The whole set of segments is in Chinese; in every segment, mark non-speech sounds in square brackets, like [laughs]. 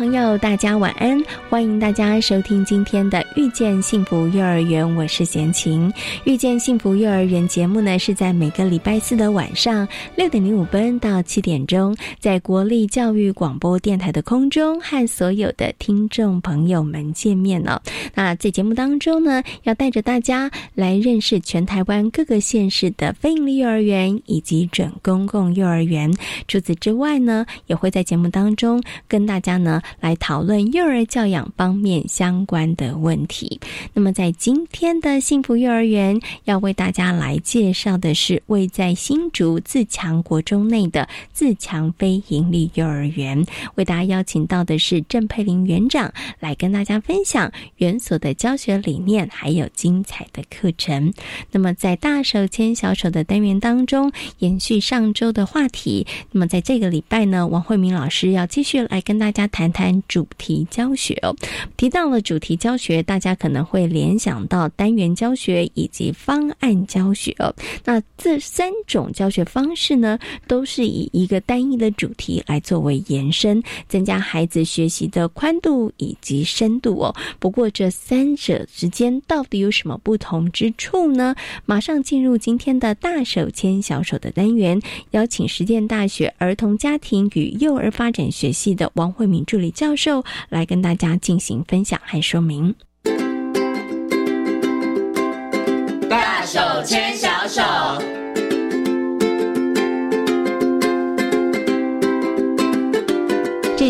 朋友，大家晚安！欢迎大家收听今天的《遇见幸福幼儿园》，我是贤琴。《遇见幸福幼儿园》节目呢，是在每个礼拜四的晚上六点零五分到七点钟，在国立教育广播电台的空中和所有的听众朋友们见面了。那在节目当中呢，要带着大家来认识全台湾各个县市的非营利幼儿园以及准公共幼儿园。除此之外呢，也会在节目当中跟大家呢。来讨论幼儿教养两方面相关的问题。那么，在今天的幸福幼儿园，要为大家来介绍的是位在新竹自强国中内的自强非营利幼儿园。为大家邀请到的是郑佩玲园长，来跟大家分享园所的教学理念，还有精彩的课程。那么，在大手牵小手的单元当中，延续上周的话题。那么，在这个礼拜呢，王慧明老师要继续来跟大家谈谈。谈主题教学哦，提到了主题教学，大家可能会联想到单元教学以及方案教学哦。那这三种教学方式呢，都是以一个单一的主题来作为延伸，增加孩子学习的宽度以及深度哦。不过这三者之间到底有什么不同之处呢？马上进入今天的大手牵小手的单元，邀请实践大学儿童家庭与幼儿发展学系的王慧敏助理。教授来跟大家进行分享和说明。大手牵小手。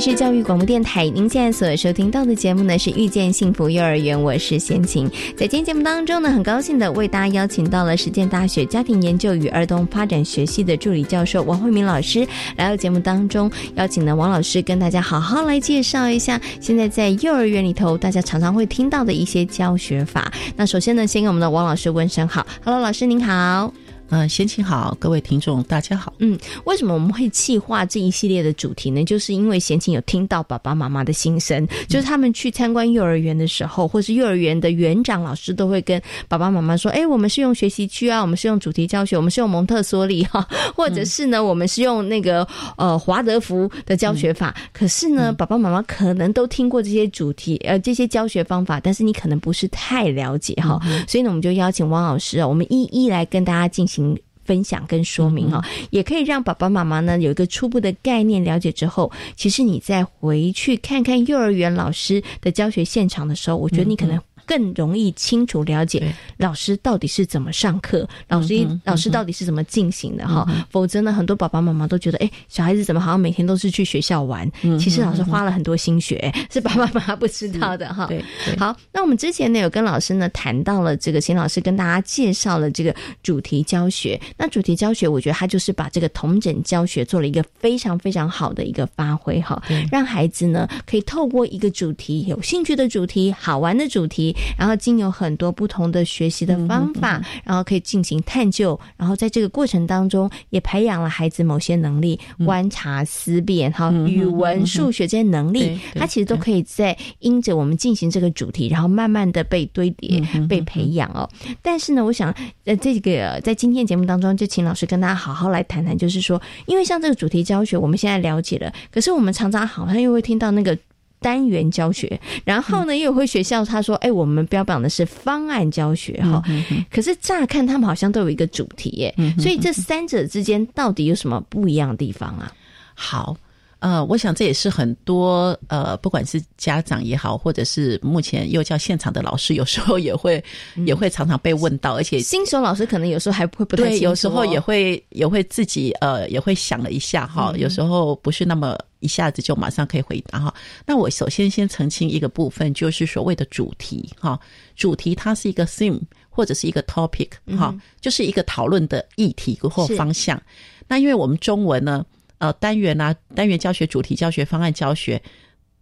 是教育广播电台，您现在所收听到的节目呢是遇见幸福幼儿园，我是贤琴。在今天节目当中呢，很高兴的为大家邀请到了实践大学家庭研究与儿童发展学系的助理教授王慧明老师来到节目当中，邀请呢王老师跟大家好好来介绍一下现在在幼儿园里头大家常常会听到的一些教学法。那首先呢，先跟我们的王老师问声好，Hello，老师您好。嗯，先请好，各位听众，大家好。嗯，为什么我们会计划这一系列的主题呢？就是因为贤琴有听到爸爸妈妈的心声，就是他们去参观幼儿园的时候，或是幼儿园的园长老师都会跟爸爸妈妈说：“哎，我们是用学习区啊，我们是用主题教学，我们是用蒙特梭利哈，或者是呢，我们是用那个呃华德福的教学法。可是呢，爸爸妈妈可能都听过这些主题呃这些教学方法，但是你可能不是太了解哈。所以呢，我们就邀请汪老师啊，我们一一来跟大家进行。分享跟说明哈，也可以让爸爸妈妈呢有一个初步的概念了解之后，其实你再回去看看幼儿园老师的教学现场的时候，我觉得你可能。更容易清楚了解老师到底是怎么上课，老师老师到底是怎么进行的哈。否则呢，很多爸爸妈妈都觉得，哎，小孩子怎么好像每天都是去学校玩？其实老师花了很多心血，[laughs] 是爸爸妈妈不知道的哈。对，好，那我们之前呢有跟老师呢谈到了这个，秦老师跟大家介绍了这个主题教学。那主题教学，我觉得他就是把这个同整教学做了一个非常非常好的一个发挥哈，让孩子呢可以透过一个主题，有兴趣的主题，好玩的主题。然后经有很多不同的学习的方法，然后可以进行探究，然后在这个过程当中也培养了孩子某些能力，观察、思辨，哈，语文、数学这些能力，它其实都可以在因着我们进行这个主题，然后慢慢的被堆叠、被培养哦。但是呢，我想呃，这个在今天节目当中，就请老师跟大家好好来谈谈，就是说，因为像这个主题教学，我们现在了解了，可是我们常常好像又会听到那个。单元教学，然后呢，又会学校他说：“哎，我们标榜的是方案教学哈。”可是乍看他们好像都有一个主题耶，所以这三者之间到底有什么不一样的地方啊？好，呃，我想这也是很多呃，不管是家长也好，或者是目前幼教现场的老师，有时候 [laughs] 也会也会常常被问到，而且新手老师可能有时候还会不太清楚，有时候也会也会自己呃也会想了一下哈，有时候不是那么一下子就马上可以回答哈。那我首先先澄清一个部分，就是所谓的主题哈，主题它是一个 theme 或者是一个 topic 哈，就是一个讨论的议题或方向。那因为我们中文呢。呃，单元啊，单元教学、主题教学、方案教学，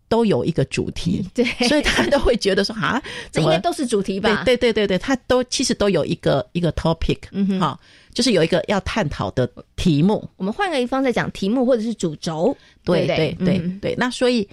都有一个主题，[laughs] 对，所以他都会觉得说啊，这应该都是主题吧？对对对对，他都其实都有一个一个 topic，嗯哼，好，就是有一个要探讨的题目。我们换个一方再讲题目或者是主轴，对对对对。那所以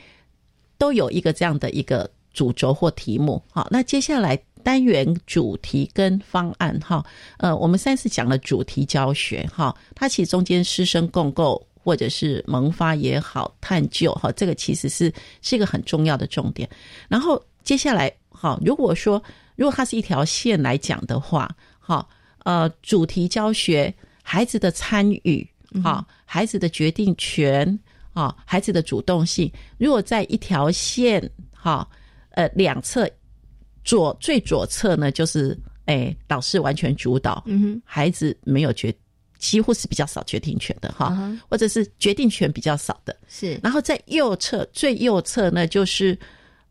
都有一个这样的一个主轴或题目。好，那接下来单元主题跟方案哈，呃，我们上次讲了主题教学哈，它其实中间师生共构。或者是萌发也好，探究哈，这个其实是是一个很重要的重点。然后接下来，哈，如果说如果它是一条线来讲的话，哈，呃，主题教学，孩子的参与，哈，孩子的决定权，啊，孩子的主动性，如果在一条线，哈，呃，两侧左最左侧呢，就是哎，老师完全主导，嗯哼，孩子没有决。几乎是比较少决定权的哈，或者是决定权比较少的，是。然后在右侧最右侧呢，就是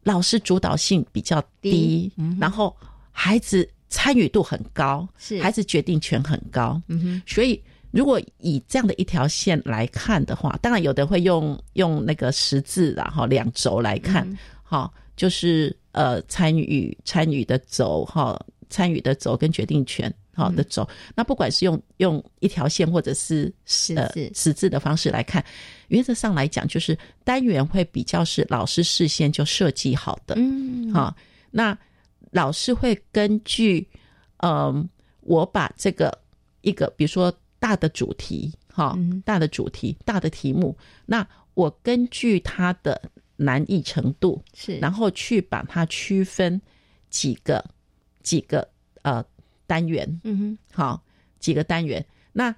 老师主导性比较低，然后孩子参与度很高，是孩子决定权很高。嗯哼。所以如果以这样的一条线来看的话，当然有的会用用那个十字然后两轴来看，哈，就是呃参与参与的轴哈，参与的轴跟决定权。好的走，那不管是用用一条线或者是呃十字的方式来看，原则上来讲，就是单元会比较是老师事先就设计好的，嗯，好，那老师会根据，嗯，我把这个一个比如说大的主题，哈，大的主题，大的题目，那我根据它的难易程度是，然后去把它区分几个几个呃。单元，嗯哼，好，几个单元。那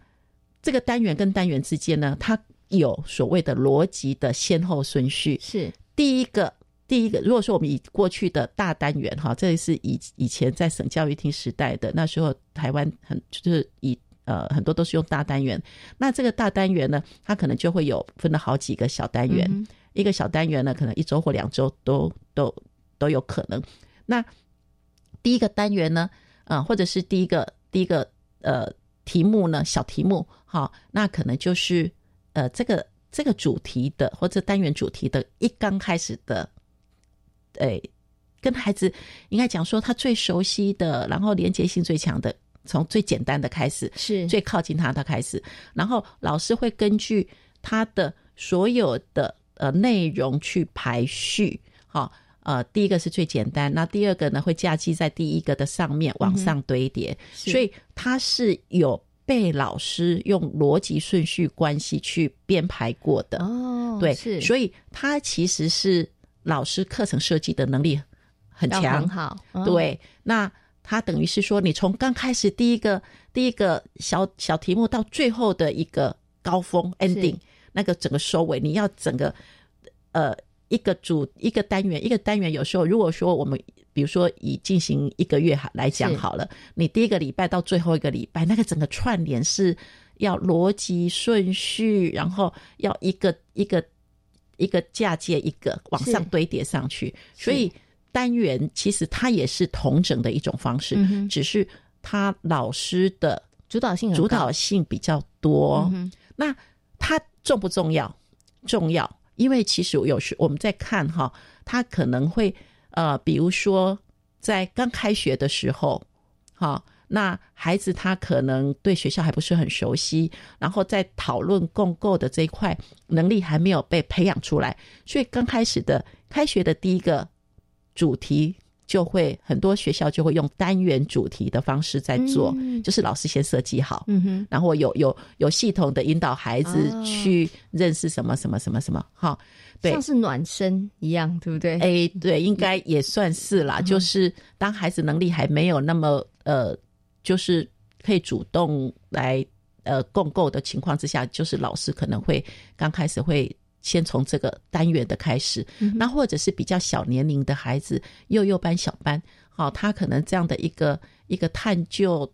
这个单元跟单元之间呢，它有所谓的逻辑的先后顺序。是第一个，第一个。如果说我们以过去的大单元，哈，这是以以前在省教育厅时代的那时候，台湾很就是以呃很多都是用大单元。那这个大单元呢，它可能就会有分了好几个小单元。一个小单元呢，可能一周或两周都都都有可能。那第一个单元呢？啊，或者是第一个第一个呃题目呢，小题目，好，那可能就是呃这个这个主题的或者单元主题的一刚开始的，诶，跟孩子应该讲说他最熟悉的，然后连接性最强的，从最简单的开始，是最靠近他的开始，然后老师会根据他的所有的呃内容去排序，好。呃，第一个是最简单，那第二个呢会架机在第一个的上面往上堆叠，所以它是有被老师用逻辑顺序关系去编排过的。哦，对，是，所以它其实是老师课程设计的能力很强，很好，对，那它等于是说，你从刚开始第一个第一个小小题目到最后的一个高峰 ending，那个整个收尾，你要整个呃。一个主一个单元，一个单元有时候，如果说我们比如说以进行一个月来讲好了，你第一个礼拜到最后一个礼拜，那个整个串联是要逻辑顺序，然后要一个一个一个嫁接一个往上堆叠上去，所以单元其实它也是同整的一种方式，只是他老师的主导性主导性比较多。那它重不重要？重要。因为其实有时我们在看哈，他可能会呃，比如说在刚开学的时候，哈，那孩子他可能对学校还不是很熟悉，然后在讨论共构的这一块能力还没有被培养出来，所以刚开始的开学的第一个主题。就会很多学校就会用单元主题的方式在做，就是老师先设计好，嗯哼，然后有有有系统的引导孩子去认识什么什么什么什么，哈，对，像是暖身一样，对不对？哎，对，应该也算是啦。就是当孩子能力还没有那么呃，就是可以主动来呃共构的情况之下，就是老师可能会刚开始会。先从这个单元的开始，那或者是比较小年龄的孩子，幼幼班、小班，好，他可能这样的一个一个探究、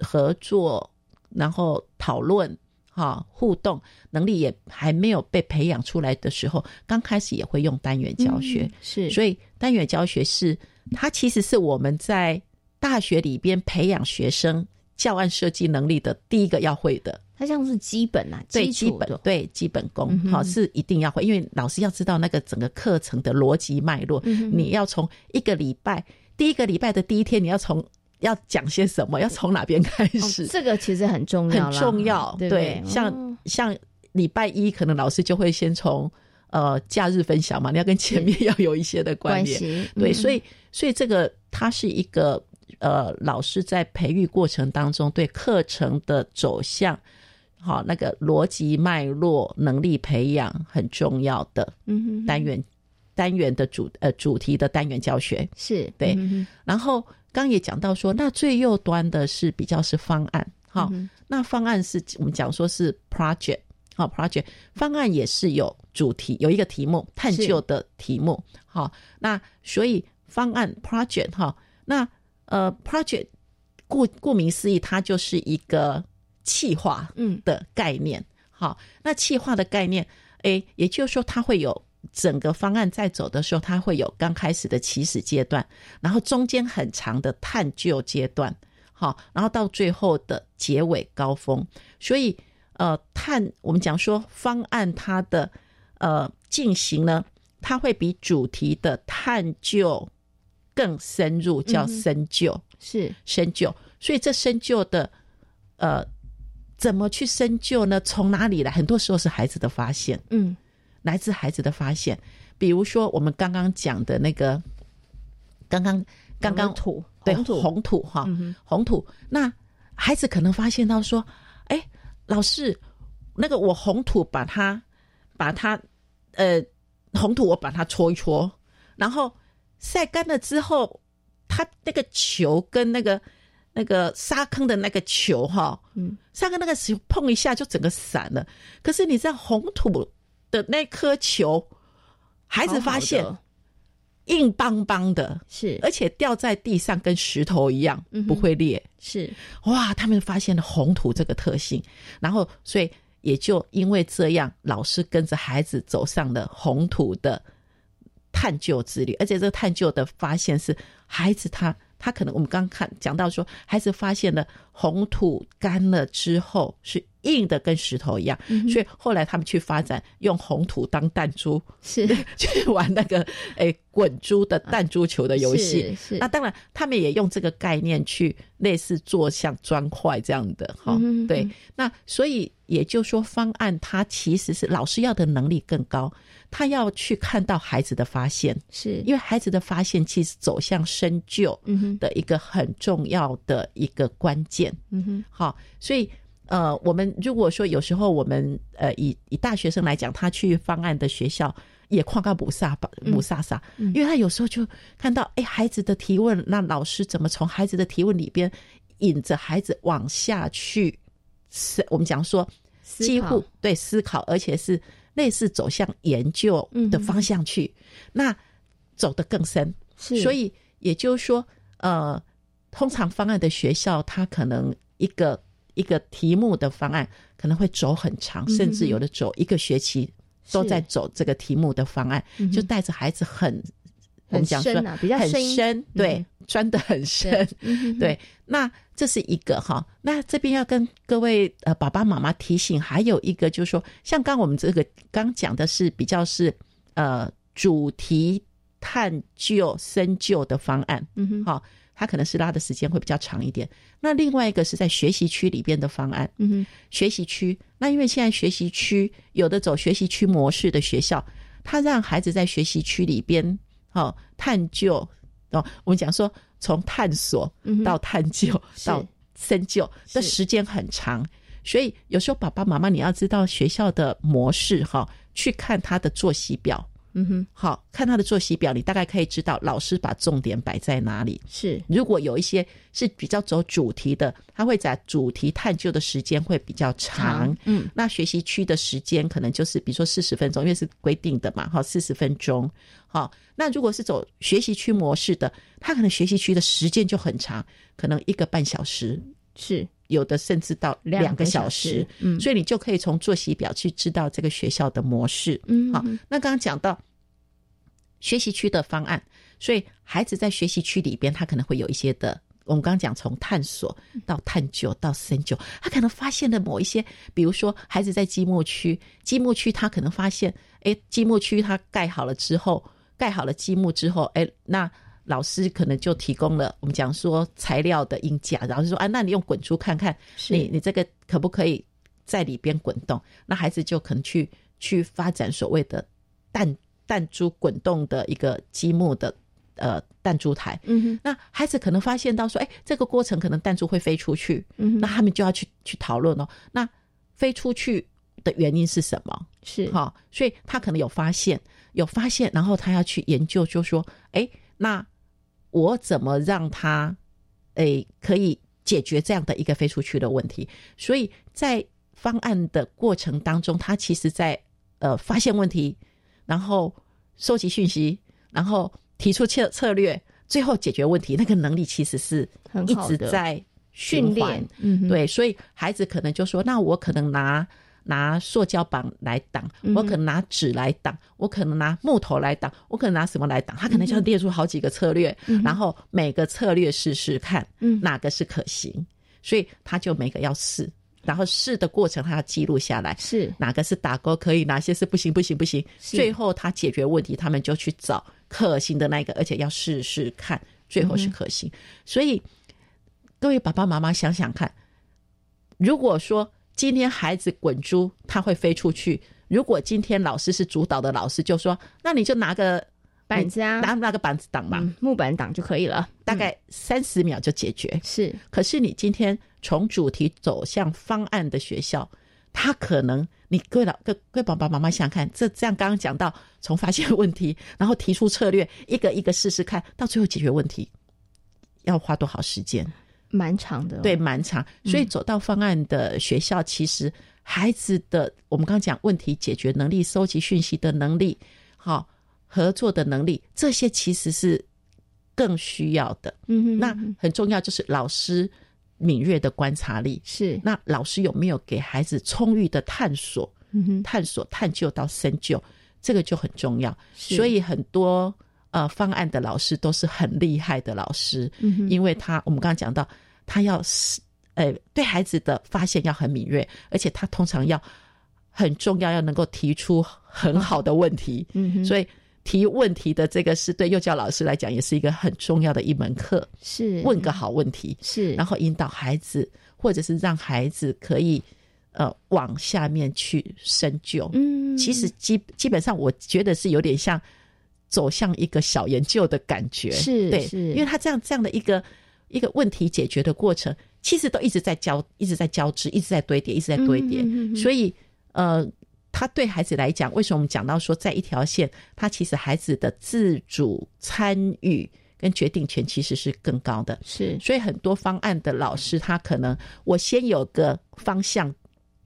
合作，然后讨论，哈，互动能力也还没有被培养出来的时候，刚开始也会用单元教学，是，所以单元教学是它其实是我们在大学里边培养学生教案设计能力的第一个要会的。它像是基本啊，最基本对基本功，好是一定要会，因为老师要知道那个整个课程的逻辑脉络。你要从一个礼拜第一个礼拜的第一天，你要从要讲些什么，要从哪边开始？这个其实很重要，很重要。对，像像礼拜一，可能老师就会先从呃假日分享嘛，你要跟前面要有一些的关联。对，所以所以这个它是一个呃老师在培育过程当中对课程的走向。好，那个逻辑脉络能力培养很重要的单元，单元的主呃主题的单元教学。是对。然后刚也讲到说，那最右端的是比较是方案，好，那方案是我们讲说是 project，好 project 方案也是有主题，有一个题目探究的题目，好，那所以方案 project 哈，那呃 project 顾顾名思义，它就是一个。气化嗯的概念，好，那气化的概念，哎，也就是说，它会有整个方案在走的时候，它会有刚开始的起始阶段，然后中间很长的探究阶段，好，然后到最后的结尾高峰。所以，呃，探我们讲说方案它的呃进行呢，它会比主题的探究更深入，叫深究，是深究。所以这深究的呃。怎么去深究呢？从哪里来？很多时候是孩子的发现，嗯，来自孩子的发现。比如说我们刚刚讲的那个，刚刚刚刚土对红土哈，红土。那孩子可能发现到说，哎，老师，那个我红土把它把它呃红土我把它搓一搓，然后晒干了之后，它那个球跟那个。那个沙坑的那个球哈，嗯，沙坑那个球碰一下就整个散了。可是你在红土的那颗球，孩子发现硬邦邦的，是而且掉在地上跟石头一样，不会裂。是哇，他们发现了红土这个特性，然后所以也就因为这样，老师跟着孩子走上了红土的探究之旅，而且这个探究的发现是孩子他。他可能我们刚看讲到说，孩子发现了红土干了之后是硬的，跟石头一样，所以后来他们去发展用红土当弹珠，是 [laughs] 去玩那个诶滚珠的弹珠球的游戏。是那当然，他们也用这个概念去类似做像砖块这样的哈。对，那所以也就说，方案它其实是老师要的能力更高。他要去看到孩子的发现，是因为孩子的发现其实走向深究的一个很重要的一个关键。嗯哼，好，所以呃，我们如果说有时候我们呃以以大学生来讲，他去方案的学校也旷个不萨吧不萨萨，因为他有时候就看到哎孩子的提问，那老师怎么从孩子的提问里边引着孩子往下去，是我们讲说几乎对思考，而且是。类似走向研究的方向去，那走得更深。所以也就是说，呃，通常方案的学校，它可能一个一个题目的方案可能会走很长，甚至有的走一个学期都在走这个题目的方案，就带着孩子很很深啊，比较很深，对，钻得很深，对。那这是一个哈，那这边要跟各位呃爸爸妈妈提醒，还有一个就是说，像刚我们这个刚讲的是比较是呃主题探究深究的方案，嗯哼，好，它可能是拉的时间会比较长一点。那另外一个是在学习区里边的方案，嗯哼，学习区，那因为现在学习区有的走学习区模式的学校，他让孩子在学习区里边，哦探究。哦，我们讲说从探索到探究到深究的时间很长，所以有时候爸爸妈妈你要知道学校的模式哈，去看他的作息表嗯哼，好看他的作息表，你大概可以知道老师把重点摆在哪里。是，如果有一些是比较走主题的，他会在主题探究的时间会比较长。嗯，那学习区的时间可能就是比如说四十分钟，因为是规定的嘛，哈，四十分钟。好，那如果是走学习区模式的，他可能学习区的时间就很长，可能一个半小时，是有的甚至到两个小时。嗯，所以你就可以从作息表去知道这个学校的模式。嗯，好，那刚刚讲到。学习区的方案，所以孩子在学习区里边，他可能会有一些的。我们刚刚讲从探索到探究到深究，他可能发现了某一些，比如说孩子在积木区，积木区他可能发现，哎，积木区他盖好了之后，盖好了积木之后，哎，那老师可能就提供了我们讲说材料的硬架，然后说啊，那你用滚珠看看，你你这个可不可以在里边滚动？那孩子就可能去去发展所谓的弹。弹珠滚动的一个积木的呃弹珠台，嗯哼，那孩子可能发现到说，哎，这个过程可能弹珠会飞出去，那他们就要去去讨论哦，那飞出去的原因是什么？是哈，所以他可能有发现，有发现，然后他要去研究，就说，哎，那我怎么让他，哎，可以解决这样的一个飞出去的问题？所以在方案的过程当中，他其实在呃发现问题。然后收集讯息，然后提出策策略，最后解决问题。那个能力其实是一直在训练。嗯，对，所以孩子可能就说：“那我可能拿拿塑胶板来挡，我可能拿纸来挡，我可能拿木头来挡，我可能拿什么来挡？”他可能就要列出好几个策略，然后每个策略试试看，嗯，哪个是可行，所以他就每个要试。然后试的过程，他要记录下来，是哪个是打勾可以，哪些是不行不行不行。最后他解决问题，他们就去找可行的那个，而且要试试看，最后是可行。所以各位爸爸妈妈想想看，如果说今天孩子滚珠，他会飞出去；如果今天老师是主导的老师，就说那你就拿个。板子啊，拿那个板子挡嘛，木板挡就可以了，大概三十秒就解决。是，可是你今天从主题走向方案的学校，他可能你各位老各各位爸爸妈妈想想看，这这样刚刚讲到从发现问题，然后提出策略，一个一个试试看，到最后解决问题，要花多少时间？蛮长的，对，蛮长。所以走到方案的学校，其实孩子的我们刚刚讲问题解决能力、收集讯息的能力，好。合作的能力，这些其实是更需要的。嗯哼，那很重要就是老师敏锐的观察力。是，那老师有没有给孩子充裕的探索？嗯哼，探索、探究到深究，这个就很重要。所以很多呃方案的老师都是很厉害的老师。嗯哼，因为他我们刚刚讲到，他要是呃对孩子的发现要很敏锐，而且他通常要很重要，要能够提出很好的问题。嗯哼，所以。提问题的这个是对幼教老师来讲，也是一个很重要的一门课。是问个好问题，是然后引导孩子，或者是让孩子可以呃往下面去深究。嗯，其实基基本上，我觉得是有点像走向一个小研究的感觉。是对，因为他这样这样的一个一个问题解决的过程，其实都一直在交，一直在交织，一直在堆叠，一直在堆叠。所以呃。他对孩子来讲，为什么我们讲到说，在一条线，他其实孩子的自主参与跟决定权其实是更高的。是，所以很多方案的老师，他可能我先有个方向，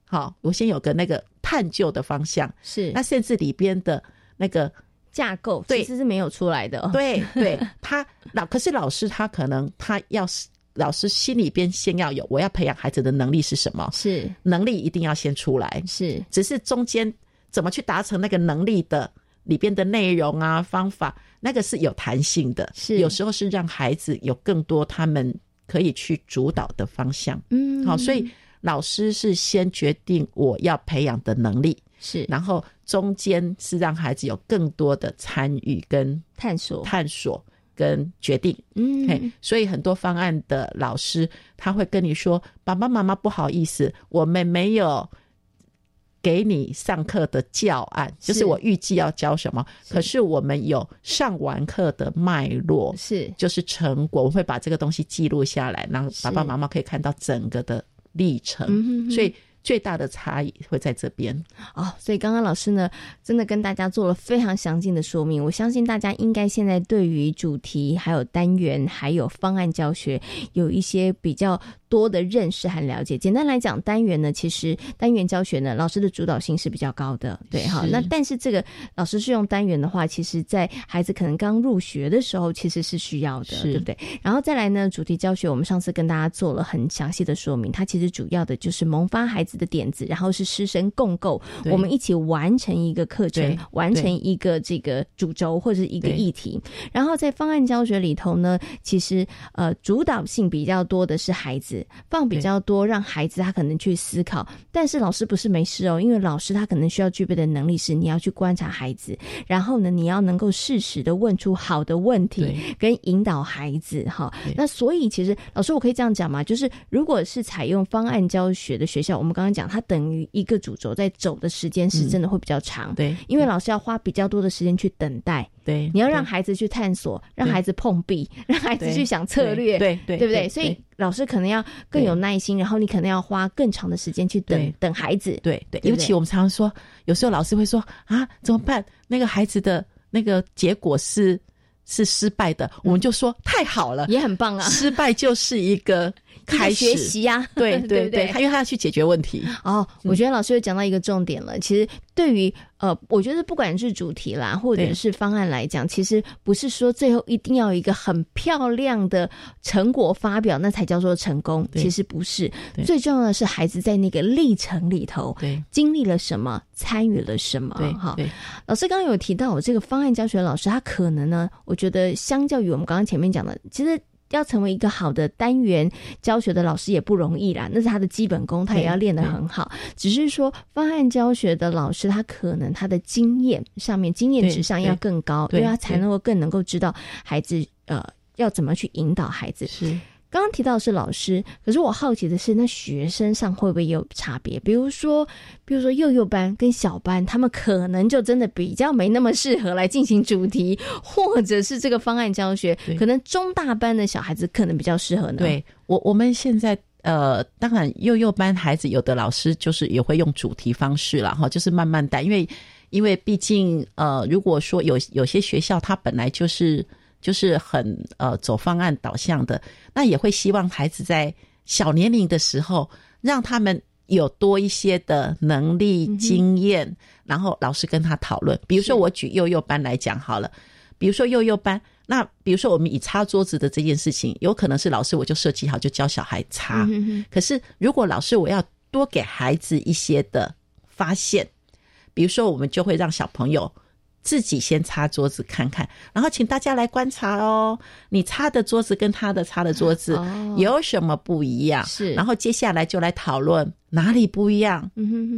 好，我先有个那个探究的方向，是，那甚至里边的那个架构其实是没有出来的。对，对 [laughs] 他老，可是老师他可能他要是。老师心里边先要有，我要培养孩子的能力是什么？是能力一定要先出来。是，只是中间怎么去达成那个能力的里边的内容啊方法，那个是有弹性的。是，有时候是让孩子有更多他们可以去主导的方向。嗯，好，所以老师是先决定我要培养的能力，是，然后中间是让孩子有更多的参与跟探索探索。跟决定，嗯，所以很多方案的老师他会跟你说：“爸爸妈妈不好意思，我们没有给你上课的教案，就是我预计要教什么。可是我们有上完课的脉络，是就是成果，我会把这个东西记录下来，然后爸爸妈妈可以看到整个的历程。所以最大的差异会在这边哦。所以刚刚老师呢，真的跟大家做了非常详尽的说明。我相信大家应该现在对于主题、还有单元、还有方案教学有一些比较。多的认识和了解。简单来讲，单元呢，其实单元教学呢，老师的主导性是比较高的，对哈。那但是这个老师是用单元的话，其实在孩子可能刚入学的时候，其实是需要的，对不对？然后再来呢，主题教学，我们上次跟大家做了很详细的说明，它其实主要的就是萌发孩子的点子，然后是师生共构，我们一起完成一个课程，完成一个这个主轴或者一个议题。然后在方案教学里头呢，其实呃主导性比较多的是孩子。放比较多，让孩子他可能去思考，但是老师不是没事哦，因为老师他可能需要具备的能力是，你要去观察孩子，然后呢，你要能够适时的问出好的问题，跟引导孩子哈。那所以其实老师我可以这样讲嘛，就是如果是采用方案教学的学校，我们刚刚讲，它等于一个主轴在走的时间是真的会比较长，对，因为老师要花比较多的时间去等待。对，你要让孩子去探索，让孩子碰壁，让孩子去想策略，对对，对不对？所以老师可能要更有耐心，然后你可能要花更长的时间去等等孩子。对对，尤其我们常常说，有时候老师会说啊，怎么办？那个孩子的那个结果是是失败的，我们就说太好了，也很棒啊，失败就是一个。开始学习呀，对 [laughs] 对对，他因为他要去解决问题。哦，我觉得老师又讲到一个重点了。其实对于呃，我觉得不管是主题啦，或者是方案来讲，其实不是说最后一定要一个很漂亮的成果发表，那才叫做成功。其实不是，最重要的是孩子在那个历程里头，对，经历了什么，参与了什么。对，哈。老师刚刚有提到，我这个方案教学老师，他可能呢，我觉得相较于我们刚刚前面讲的，其实。要成为一个好的单元教学的老师也不容易啦，那是他的基本功，他也要练得很好。只是说方案教学的老师，他可能他的经验上面经验值上要更高，因为他才能够更能够知道孩子呃要怎么去引导孩子。是。刚刚提到是老师，可是我好奇的是，那学生上会不会有差别？比如说，比如说幼幼班跟小班，他们可能就真的比较没那么适合来进行主题，或者是这个方案教学。可能中大班的小孩子可能比较适合呢。对我，我们现在呃，当然幼幼班孩子有的老师就是也会用主题方式了哈，就是慢慢带，因为因为毕竟呃，如果说有有些学校它本来就是。就是很呃走方案导向的，那也会希望孩子在小年龄的时候，让他们有多一些的能力经验，然后老师跟他讨论。比如说我举幼幼班来讲好了，比如说幼幼班，那比如说我们以擦桌子的这件事情，有可能是老师我就设计好就教小孩擦，可是如果老师我要多给孩子一些的发现，比如说我们就会让小朋友。自己先擦桌子看看，然后请大家来观察哦。你擦的桌子跟他的擦的桌子有什么不一样？是，然后接下来就来讨论哪里不一样，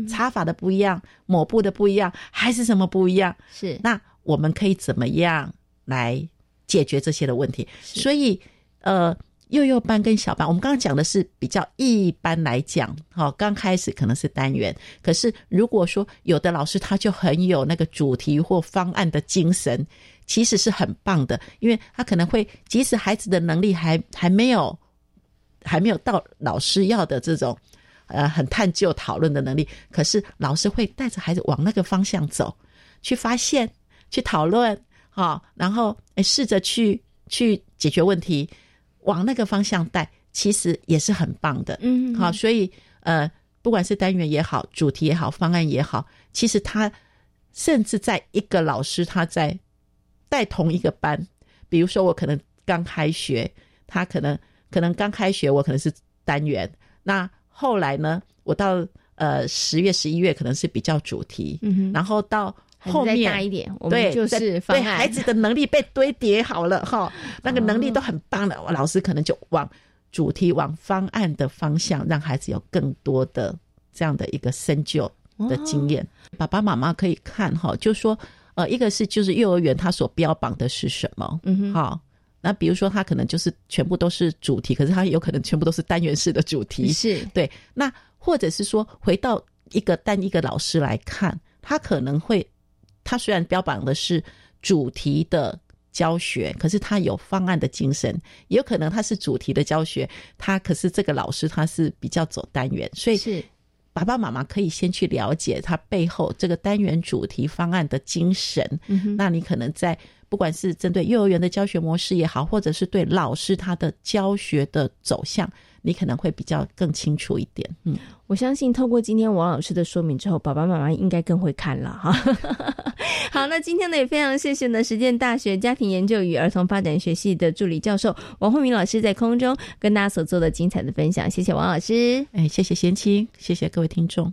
擦法的不一样，抹布的不一样，还是什么不一样？是，那我们可以怎么样来解决这些的问题？所以，呃。幼幼班跟小班，我们刚刚讲的是比较一般来讲，哈，刚开始可能是单元。可是如果说有的老师他就很有那个主题或方案的精神，其实是很棒的，因为他可能会即使孩子的能力还还没有还没有到老师要的这种呃很探究讨论的能力，可是老师会带着孩子往那个方向走，去发现、去讨论，哈，然后诶试着去去解决问题。往那个方向带，其实也是很棒的。嗯，好，所以呃，不管是单元也好，主题也好，方案也好，其实他甚至在一个老师他在带同一个班，比如说我可能刚开学，他可能可能刚开学，我可能是单元，那后来呢，我到呃十月十一月可能是比较主题，嗯然后到。后面大一点，我们就是对孩子的能力被堆叠好了哈，那个能力都很棒了，老师可能就往主题、往方案的方向，让孩子有更多的这样的一个深究的经验。爸爸妈妈可以看哈，就说呃，一个是就是幼儿园他所标榜的是什么，嗯哼，好，那比如说他可能就是全部都是主题，可是他有可能全部都是单元式的主题，是对。那或者是说回到一个单一个老师来看，他可能会。他虽然标榜的是主题的教学，可是他有方案的精神，也有可能他是主题的教学，他可是这个老师他是比较走单元，所以是爸爸妈妈可以先去了解它背后这个单元主题方案的精神。嗯，那你可能在不管是针对幼儿园的教学模式也好，或者是对老师他的教学的走向。你可能会比较更清楚一点，嗯，我相信透过今天王老师的说明之后，爸爸妈妈应该更会看了哈。[laughs] 好，那今天呢也非常谢谢呢实践大学家庭研究与儿童发展学系的助理教授王慧明老师在空中跟大家所做的精彩的分享，谢谢王老师，哎，谢谢贤青，谢谢各位听众。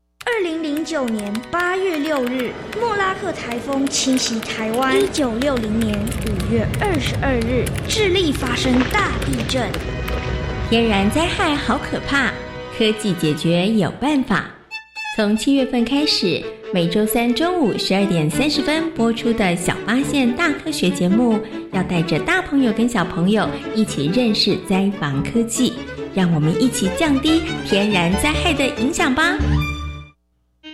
二零零九年八月六日，莫拉克台风侵袭台湾。一九六零年五月二十二日，智利发生大地震。天然灾害好可怕，科技解决有办法。从七月份开始，每周三中午十二点三十分播出的小发现大科学节目，要带着大朋友跟小朋友一起认识灾防科技，让我们一起降低天然灾害的影响吧。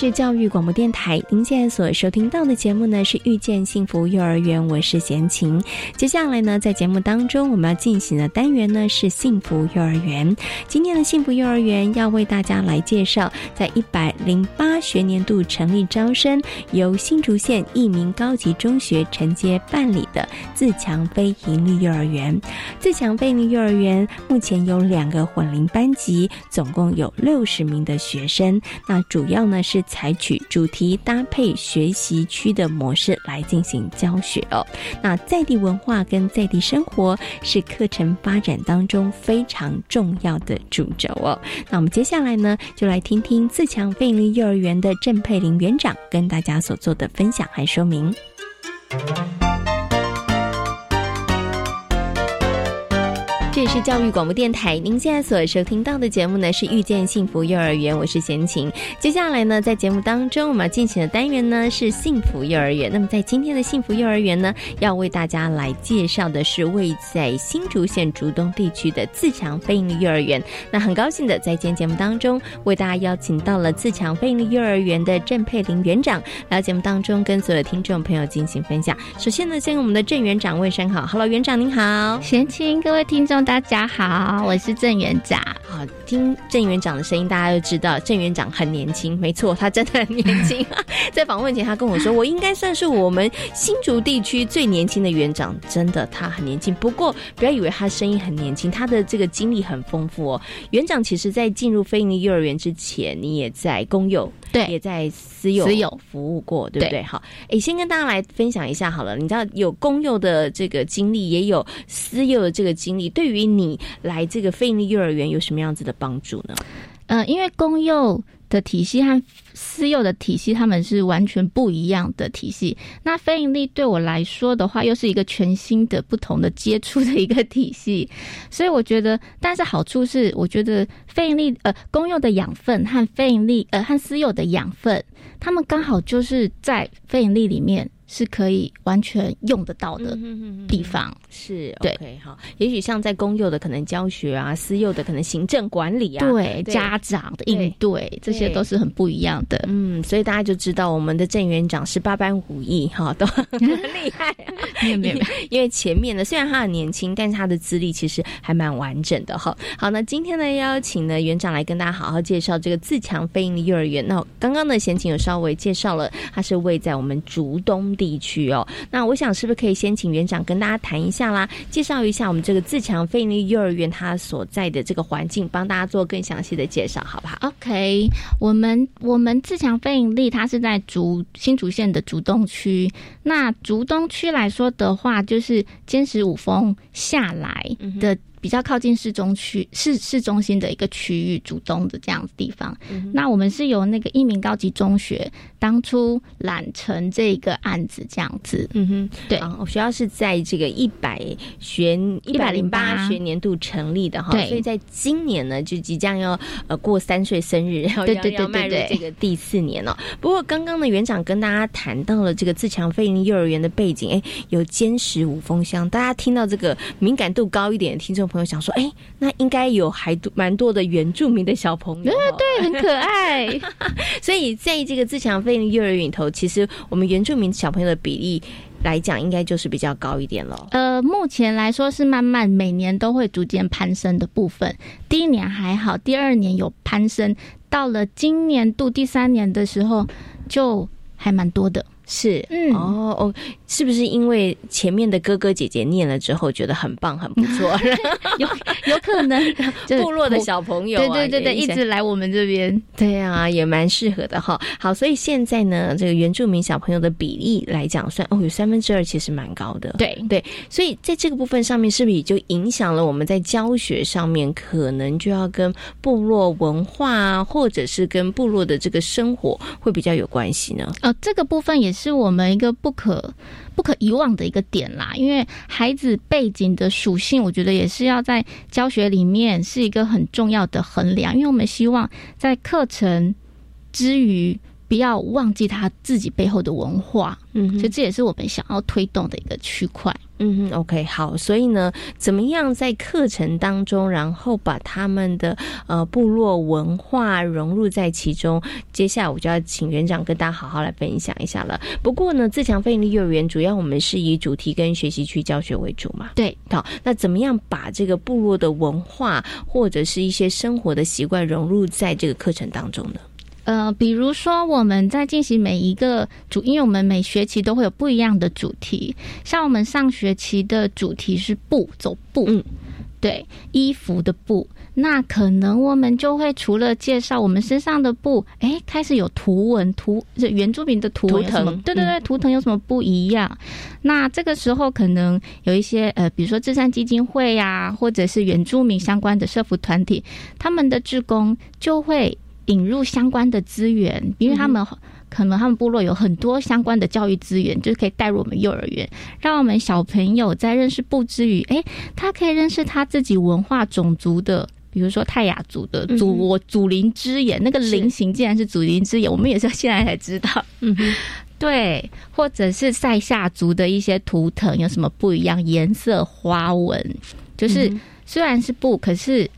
是教育广播电台，您现在所收听到的节目呢是《遇见幸福幼儿园》，我是贤琴。接下来呢，在节目当中我们要进行的单元呢是幸福幼儿园。今天的幸福幼儿园要为大家来介绍，在一百零八学年度成立招生，由新竹县益民高级中学承接办理的自强非营利幼儿园。自强非营利幼儿园目前有两个混龄班级，总共有六十名的学生。那主要呢是。采取主题搭配学习区的模式来进行教学哦。那在地文化跟在地生活是课程发展当中非常重要的主轴哦。那我们接下来呢，就来听听自强贝利幼儿园的郑佩玲园长跟大家所做的分享和说明。这里是教育广播电台，您现在所收听到的节目呢是遇见幸福幼儿园，我是贤琴。接下来呢，在节目当中我们要进行的单元呢是幸福幼儿园。那么在今天的幸福幼儿园呢，要为大家来介绍的是位在新竹县竹东地区的自强飞鹰幼儿园。那很高兴的在今天节目当中为大家邀请到了自强飞鹰幼儿园的郑佩玲园长来节目当中跟所有听众朋友进行分享。首先呢，先跟我们的郑园长问声好，Hello，园长您好，[laughs] 贤琴，各位听众。大家好，我是郑园长。好，听郑园长的声音，大家就知道郑园长很年轻。没错，他真的很年轻。[laughs] 在访问前，他跟我说，我应该算是我们新竹地区最年轻的园长。真的，他很年轻。不过，不要以为他声音很年轻，他的这个经历很丰富哦。园长其实，在进入飞尼幼儿园之前，你也在公幼。对，也在私幼私幼服务过，对不对？好，哎，先跟大家来分享一下好了。你知道有公幼的这个经历，也有私幼的这个经历，对于你来这个费力幼儿园有什么样子的帮助呢？呃，因为公幼的体系和私幼的体系，他们是完全不一样的体系。那非盈利对我来说的话，又是一个全新的、不同的接触的一个体系。[laughs] 所以我觉得，但是好处是，我觉得非盈利呃公幼的养分和非盈利呃和私幼的养分，他们刚好就是在非盈利里面。是可以完全用得到的地方，是 OK 好。也许像在公幼的可能教学啊，私幼的可能行政管理啊，对家长的应对，这些都是很不一样的。嗯，所以大家就知道我们的郑园长是八般武艺哈，都很 [laughs] 厉害。没有没有，因为前面呢虽然他很年轻，但是他的资历其实还蛮完整的哈。好，那今天呢邀请呢园长来跟大家好好介绍这个自强飞鹰的幼儿园。那刚刚呢贤琴有稍微介绍了，它是位在我们竹东。地区哦，那我想是不是可以先请园长跟大家谈一下啦，介绍一下我们这个自强非营利幼儿园它所在的这个环境，帮大家做更详细的介绍，好不好？OK，我们我们自强非营利它是在竹新竹县的竹东区，那竹东区来说的话，就是坚石五峰下来的。比较靠近市中区市市中心的一个区域，主东的这样子地方。那我们是由那个一名高级中学当初揽成这个案子这样子。嗯哼，对，我学校是在这个一百学一百零八学年度成立的哈，所以在今年呢就即将要呃过三岁生日，然 [laughs] 后要要迈入这个第四年了。不过刚刚呢园长跟大家谈到了这个自强飞鹰幼儿园的背景，哎，有坚实五峰乡，大家听到这个敏感度高一点的听众。朋友想说，哎，那应该有还蛮多的原住民的小朋友，对对，很可爱。[laughs] 所以在这个自强飞鹰幼儿园里头，其实我们原住民小朋友的比例来讲，应该就是比较高一点了。呃，目前来说是慢慢每年都会逐渐攀升的部分。第一年还好，第二年有攀升，到了今年度第三年的时候，就还蛮多的。是，嗯，哦哦，是不是因为前面的哥哥姐姐念了之后觉得很棒很不错？[laughs] 有有可能 [laughs] 部落的小朋友，对对对对，一直来我们这边，对啊，也蛮适合的哈。好，所以现在呢，这个原住民小朋友的比例来讲，算哦有三分之二，其实蛮高的。对对，所以在这个部分上面，是不是也就影响了我们在教学上面，可能就要跟部落文化啊，或者是跟部落的这个生活会比较有关系呢？呃，这个部分也是。是我们一个不可不可遗忘的一个点啦，因为孩子背景的属性，我觉得也是要在教学里面是一个很重要的衡量，因为我们希望在课程之余，不要忘记他自己背后的文化，嗯，所以这也是我们想要推动的一个区块。嗯哼，OK，好，所以呢，怎么样在课程当中，然后把他们的呃部落文化融入在其中？接下来我就要请园长跟大家好好来分享一下了。不过呢，自强飞利幼儿园主要我们是以主题跟学习区教学为主嘛。对，好，那怎么样把这个部落的文化或者是一些生活的习惯融入在这个课程当中呢？呃，比如说我们在进行每一个主，因为我们每学期都会有不一样的主题。像我们上学期的主题是布，走步，嗯，对，衣服的布。那可能我们就会除了介绍我们身上的布，哎，开始有图文图，原住民的图腾，对对对，图腾有什么不一样？那这个时候可能有一些呃，比如说智善基金会呀，或者是原住民相关的社服团体，他们的职工就会。引入相关的资源，因为他们可能他们部落有很多相关的教育资源，就是可以带入我们幼儿园，让我们小朋友在认识布之余，哎，他可以认识他自己文化种族的，比如说泰雅族的祖我祖灵之眼，那个菱形竟然是祖灵之眼，我们也是现在才知道。嗯，[laughs] 对，或者是塞夏族的一些图腾有什么不一样，颜色花纹，就是虽然是布，可是。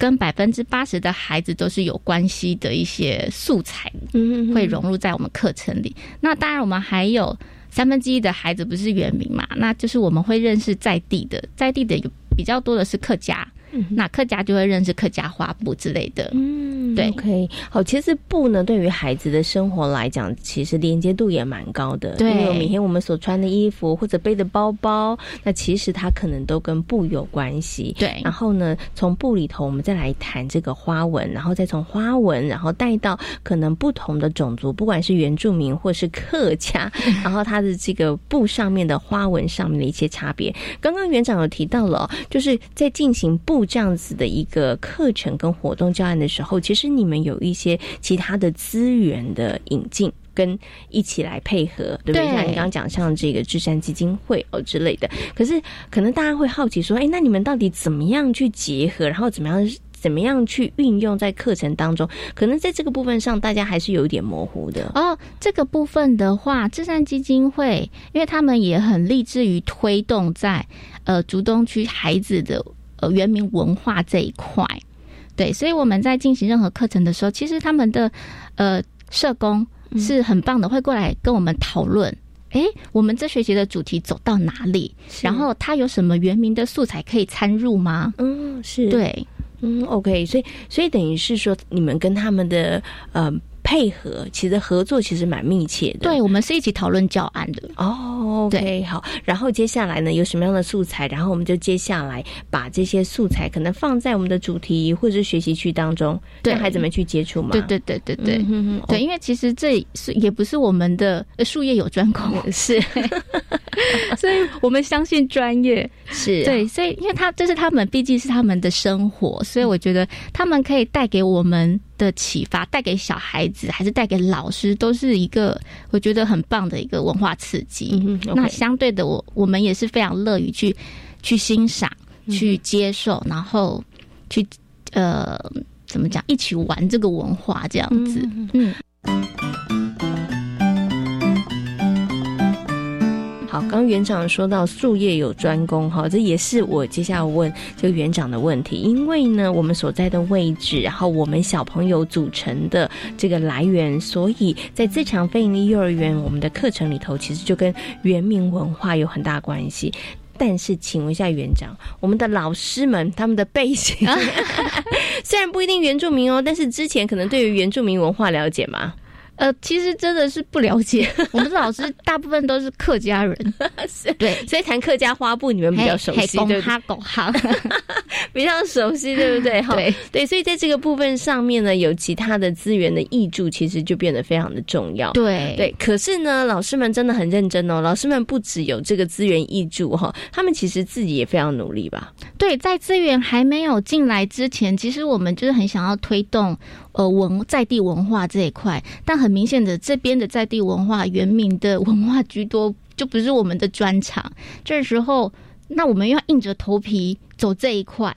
跟百分之八十的孩子都是有关系的一些素材，嗯，会融入在我们课程里。那当然，我们还有三分之一的孩子不是原名嘛，那就是我们会认识在地的，在地的有比较多的是客家。那客家就会认识客家花布之类的，嗯，对，OK，好，其实布呢，对于孩子的生活来讲，其实连接度也蛮高的。对，因为每天我们所穿的衣服或者背的包包，那其实它可能都跟布有关系。对，然后呢，从布里头我们再来谈这个花纹，然后再从花纹，然后带到可能不同的种族，不管是原住民或是客家，[laughs] 然后它的这个布上面的花纹上面的一些差别。刚刚园长有提到了，就是在进行布。这样子的一个课程跟活动教案的时候，其实。你们有一些其他的资源的引进。跟一起来配合，对不对？像你刚刚讲，像这个智善基金会哦之类的。可是，可能大家会好奇说，哎，那你们到底怎么样去结合？然后怎么样怎么样去运用在课程当中？可能在这个部分上，大家还是有一点模糊的哦。这个部分的话，智善基金会，因为他们也很立志于推动在呃竹东区孩子的呃原民文化这一块。对，所以我们在进行任何课程的时候，其实他们的呃社工。是很棒的，会过来跟我们讨论。哎，我们这学期的主题走到哪里？然后他有什么原名的素材可以参入吗？嗯，是对，嗯，OK。所以，所以等于是说，你们跟他们的呃。配合其实合作其实蛮密切的，对我们是一起讨论教案的。哦。OK，好，然后接下来呢有什么样的素材，然后我们就接下来把这些素材可能放在我们的主题或者是学习区当中，让孩子们去接触嘛。对对对对对，对，因为其实这是也不是我们的术业有专攻，[laughs] 是，[laughs] [laughs] 所以我们相信专业是对，所以因为他这是他们毕竟是他们的生活，所以我觉得他们可以带给我们。的启发带给小孩子还是带给老师，都是一个我觉得很棒的一个文化刺激。那相对的，我我们也是非常乐于去去欣赏、去接受，然后去呃怎么讲，一起玩这个文化这样子。嗯。好，刚园长说到术业有专攻，哈，这也是我接下来问这个园长的问题。因为呢，我们所在的位置，然后我们小朋友组成的这个来源，所以在自强非营利幼儿园，我们的课程里头，其实就跟原民文化有很大关系。但是，请问一下园长，我们的老师们他们的背景，[laughs] 虽然不一定原住民哦，但是之前可能对于原住民文化了解吗？呃，其实真的是不了解。[laughs] 我们的老师大部分都是客家人，[laughs] 对，所以谈客家花布你们比较熟悉，对哈狗哈，[laughs] 比较熟悉，对不对？对对，所以在这个部分上面呢，有其他的资源的益助，其实就变得非常的重要。对对，可是呢，老师们真的很认真哦。老师们不只有这个资源益助哈，他们其实自己也非常努力吧？对，在资源还没有进来之前，其实我们就是很想要推动。呃，文在地文化这一块，但很明显的，这边的在地文化、原民的文化居多，就不是我们的专长。这时候，那我们要硬着头皮走这一块，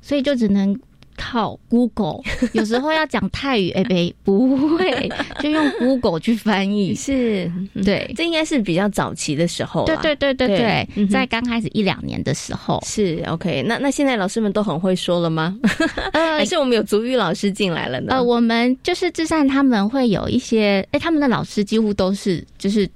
所以就只能。靠 Google，[laughs] 有时候要讲泰语，哎，不不会，[laughs] 就用 Google 去翻译。是，对，这应该是比较早期的时候。对对对对对，在刚开始一两年的时候。是 OK，那那现在老师们都很会说了吗？[laughs] 还是我们有足语老师进来了呢？呃，我们就是至善他们会有一些，哎，他们的老师几乎都是就是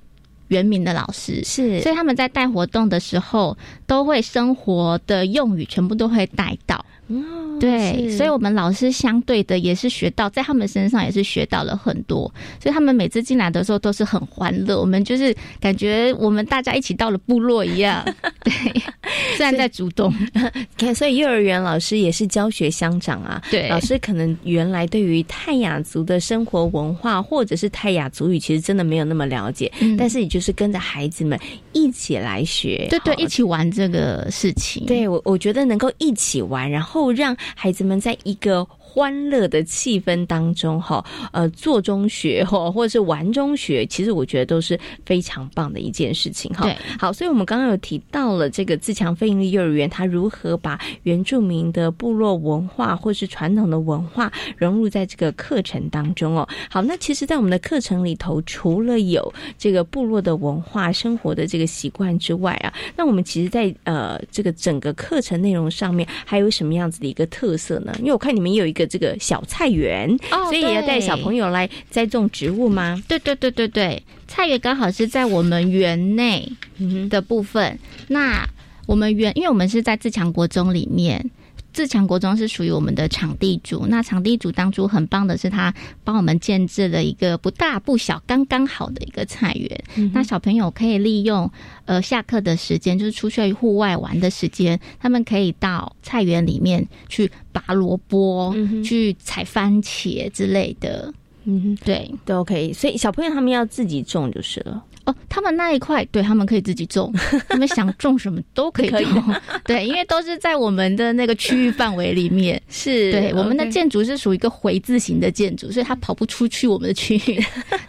原名的老师，是，所以他们在带活动的时候，都会生活的用语全部都会带到。哦，对，所以我们老师相对的也是学到，在他们身上也是学到了很多，所以他们每次进来的时候都是很欢乐。我们就是感觉我们大家一起到了部落一样，[laughs] 对。虽然在主动，看，所以 [laughs] 幼儿园老师也是教学相长啊。对，老师可能原来对于泰雅族的生活文化或者是泰雅族语，其实真的没有那么了解，但是也就是跟着孩子们一起来学，对对，一起玩这个事情。对我，我觉得能够一起玩，然后。后让孩子们在一个。欢乐的气氛当中，哈，呃，做中学，哈，或者是玩中学，其实我觉得都是非常棒的一件事情，哈。好，所以我们刚刚有提到了这个自强非营利幼儿园，它如何把原住民的部落文化或是传统的文化融入在这个课程当中哦。好，那其实，在我们的课程里头，除了有这个部落的文化、生活的这个习惯之外啊，那我们其实，在呃这个整个课程内容上面，还有什么样子的一个特色呢？因为我看你们有一个。这个小菜园，所以也要带小朋友来栽种植物吗？对对对对对，菜园刚好是在我们园内的部分。那我们园，因为我们是在自强国中里面。自强国中是属于我们的场地主，那场地主当初很棒的是他帮我们建制了一个不大不小、刚刚好的一个菜园。那小朋友可以利用呃下课的时间，就是出去户外玩的时间，他们可以到菜园里面去拔萝卜、去采番茄之类的。嗯，对，都 OK。所以小朋友他们要自己种就是了。哦，他们那一块，对他们可以自己种，[laughs] 他们想种什么都可以种。[laughs] 对，因为都是在我们的那个区域范围里面。[laughs] 是，对，我们的建筑是属于一个回字形的建筑，所以它跑不出去我们的区域。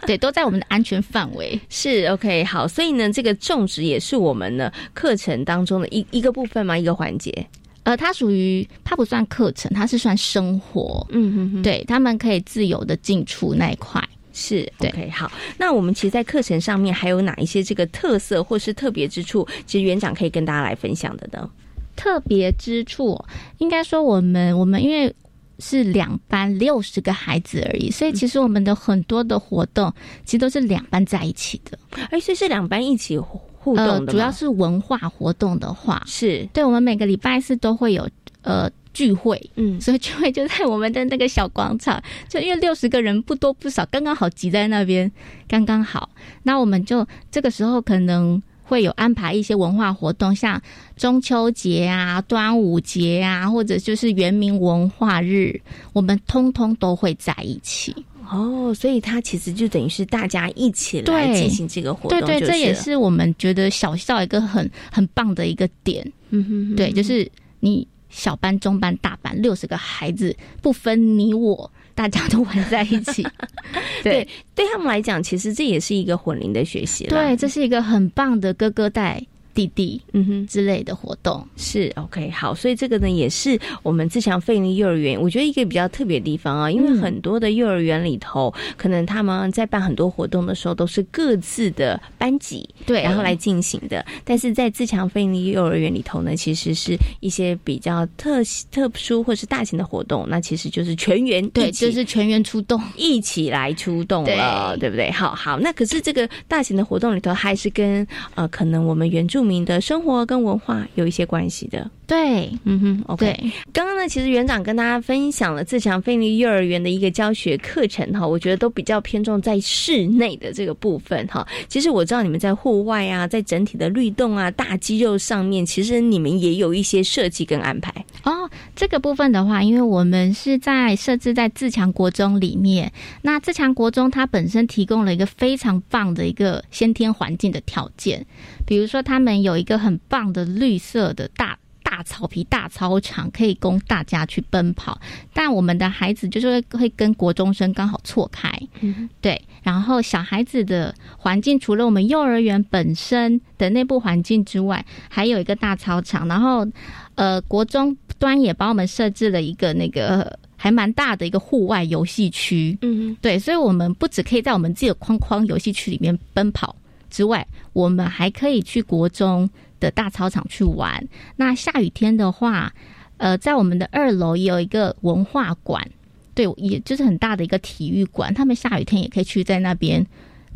对，都在我们的安全范围。是 OK，好，所以呢，这个种植也是我们的课程当中的一一个部分嘛，一个环节。呃，它属于它不算课程，它是算生活。嗯哼哼，对他们可以自由的进出那一块。是 OK，好。那我们其实，在课程上面还有哪一些这个特色或是特别之处？其实园长可以跟大家来分享的呢。特别之处，应该说我们我们因为是两班六十个孩子而已，所以其实我们的很多的活动其实都是两班在一起的。哎，所以是两班一起互动的。主要是文化活动的话，是对我们每个礼拜四都会有呃。聚会，嗯，所以聚会就在我们的那个小广场，就因为六十个人不多不少，刚刚好挤在那边，刚刚好。那我们就这个时候可能会有安排一些文化活动，像中秋节啊、端午节啊，或者就是原民文化日，我们通通都会在一起。哦，所以它其实就等于是大家一起来进行这个活动，对对，这也是我们觉得小校一个很很棒的一个点。嗯哼，对，就是你。小班、中班、大班，六十个孩子不分你我，大家都玩在一起。[laughs] 对，对他们来讲，其实这也是一个混龄的学习。对，这是一个很棒的哥哥带。弟弟，嗯哼，之类的活动。是 OK 好，所以这个呢也是我们自强费力幼儿园，我觉得一个比较特别的地方啊，因为很多的幼儿园里头，可能他们在办很多活动的时候都是各自的班级对，然后来进行的，但是在自强费力幼儿园里头呢，其实是一些比较特特殊或是大型的活动，那其实就是全员对，就是全员出动，一起来出动了，对。不对？好好，那可是这个大型的活动里头，还是跟呃，可能我们原住民的生活跟文化有一些关系的，对，嗯哼，OK。刚刚呢，其实园长跟大家分享了自强菲尼幼儿园的一个教学课程哈，我觉得都比较偏重在室内的这个部分哈。其实我知道你们在户外啊，在整体的律动啊、大肌肉上面，其实你们也有一些设计跟安排哦。这个部分的话，因为我们是在设置在自强国中里面，那自强国中它本身提供了一个非常棒的一个先天环境的条件。比如说，他们有一个很棒的绿色的大大草皮、大操场，可以供大家去奔跑。但我们的孩子就是会会跟国中生刚好错开，对。然后小孩子的环境，除了我们幼儿园本身的内部环境之外，还有一个大操场。然后，呃，国中端也帮我们设置了一个那个还蛮大的一个户外游戏区。嗯，对。所以我们不只可以在我们自己的框框游戏区里面奔跑。之外，我们还可以去国中的大操场去玩。那下雨天的话，呃，在我们的二楼也有一个文化馆，对，也就是很大的一个体育馆。他们下雨天也可以去在那边，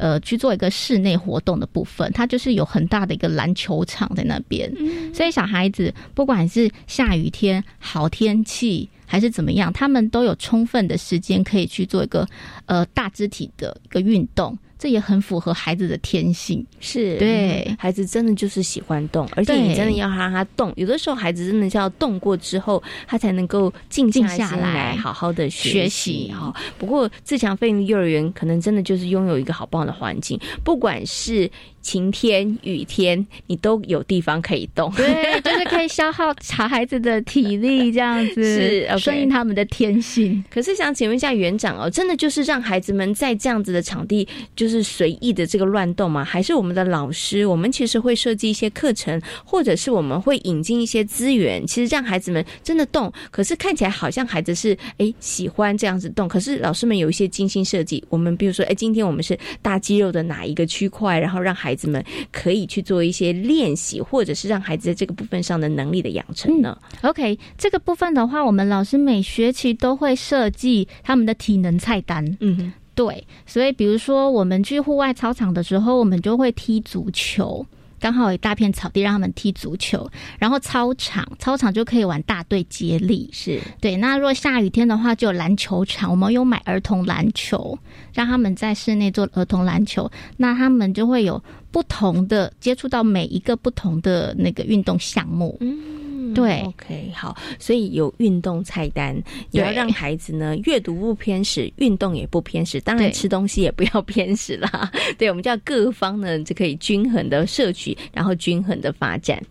呃，去做一个室内活动的部分。它就是有很大的一个篮球场在那边，所以小孩子不管是下雨天、好天气还是怎么样，他们都有充分的时间可以去做一个呃大肢体的一个运动。这也很符合孩子的天性，是对孩子真的就是喜欢动，而且你真的要让他动。有的时候孩子真的是要动过之后，他才能够静静下来，好好的学习哈。不过自强飞利幼儿园可能真的就是拥有一个好棒的环境，不管是。晴天、雨天，你都有地方可以动，对，就是可以消耗小孩子的体力，这样子 [laughs] 是顺应他们的天性。可是想请问一下园长哦，真的就是让孩子们在这样子的场地，就是随意的这个乱动吗？还是我们的老师，我们其实会设计一些课程，或者是我们会引进一些资源，其实让孩子们真的动。可是看起来好像孩子是哎喜欢这样子动，可是老师们有一些精心设计。我们比如说，哎，今天我们是大肌肉的哪一个区块，然后让孩孩子们可以去做一些练习，或者是让孩子在这个部分上的能力的养成呢？OK，这个部分的话，我们老师每学期都会设计他们的体能菜单。嗯，对，所以比如说我们去户外操场的时候，我们就会踢足球。刚好有一大片草地让他们踢足球，然后操场操场就可以玩大队接力，是对。那如果下雨天的话，就有篮球场，我们有买儿童篮球，让他们在室内做儿童篮球，那他们就会有不同的接触到每一个不同的那个运动项目。嗯。对，OK，好，所以有运动菜单，也要让孩子呢阅读不偏食，运动也不偏食，当然吃东西也不要偏食啦。[laughs] 对，我们叫各方呢就可以均衡的摄取，然后均衡的发展。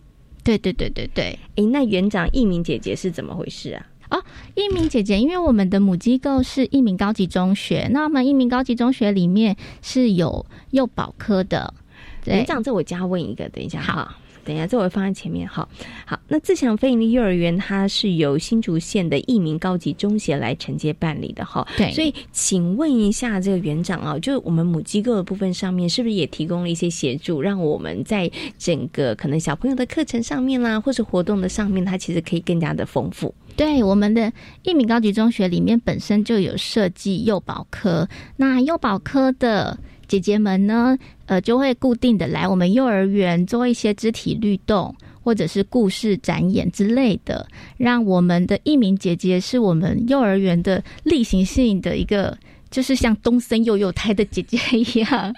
对对对对对，哎，那园长一鸣姐姐是怎么回事啊？哦，一鸣姐姐，因为我们的母机构是一鸣高级中学，那我们一鸣高级中学里面是有幼保科的。园长，这我加问一个，等一下哈。等一下，这我会放在前面。好，好，那自强非营利幼儿园它是由新竹县的一名高级中学来承接办理的哈。对，所以请问一下这个园长啊，就我们母机构的部分上面，是不是也提供了一些协助，让我们在整个可能小朋友的课程上面啦，或是活动的上面，它其实可以更加的丰富。对，我们的一名高级中学里面本身就有设计幼保科，那幼保科的。姐姐们呢，呃，就会固定的来我们幼儿园做一些肢体律动，或者是故事展演之类的，让我们的一名姐姐是我们幼儿园的例行性的一个。就是像东森幼幼台的姐姐一样，